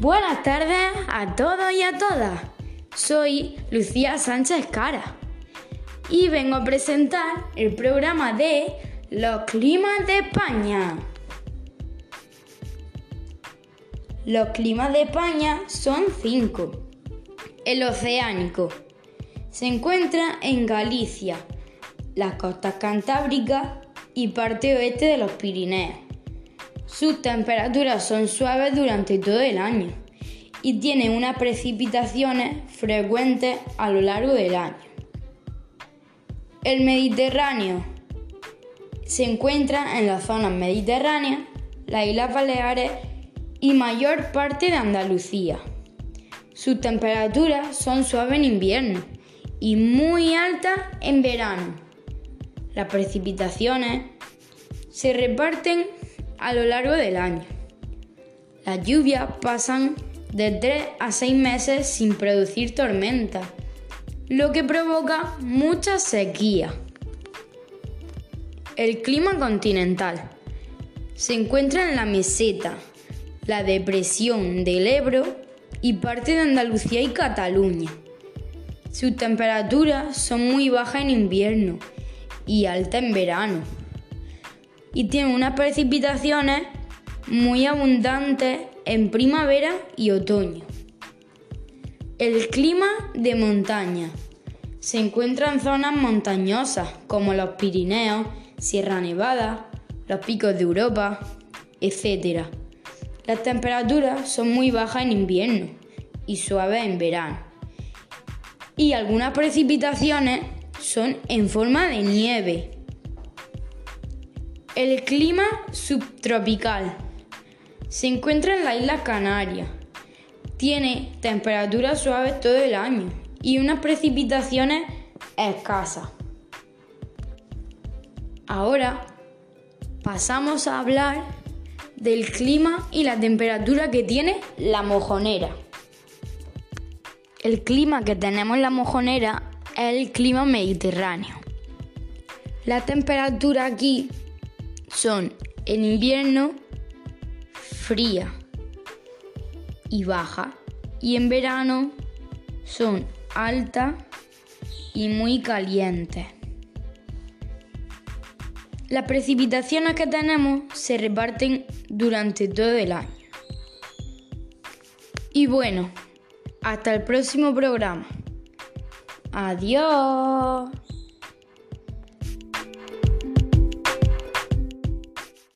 Buenas tardes a todos y a todas. Soy Lucía Sánchez Cara y vengo a presentar el programa de Los climas de España. Los climas de España son cinco. El oceánico se encuentra en Galicia, las costas cantábricas y parte oeste de los Pirineos. Sus temperaturas son suaves durante todo el año y tienen unas precipitaciones frecuentes a lo largo del año. El Mediterráneo se encuentra en las zonas mediterráneas, las Islas Baleares y mayor parte de Andalucía. Sus temperaturas son suaves en invierno y muy altas en verano. Las precipitaciones se reparten a lo largo del año. Las lluvias pasan de 3 a 6 meses sin producir tormenta, lo que provoca mucha sequía. El clima continental se encuentra en la meseta, la depresión del Ebro y parte de Andalucía y Cataluña. Sus temperaturas son muy bajas en invierno y altas en verano. Y tiene unas precipitaciones muy abundantes en primavera y otoño. El clima de montaña se encuentra en zonas montañosas como los Pirineos, Sierra Nevada, los picos de Europa, etc. Las temperaturas son muy bajas en invierno y suaves en verano. Y algunas precipitaciones son en forma de nieve. El clima subtropical se encuentra en la isla Canaria. Tiene temperaturas suaves todo el año y unas precipitaciones escasas. Ahora pasamos a hablar del clima y la temperatura que tiene la mojonera. El clima que tenemos en la mojonera es el clima mediterráneo. La temperatura aquí son en invierno fría y baja y en verano son alta y muy calientes. Las precipitaciones que tenemos se reparten durante todo el año. Y bueno, hasta el próximo programa. Adiós.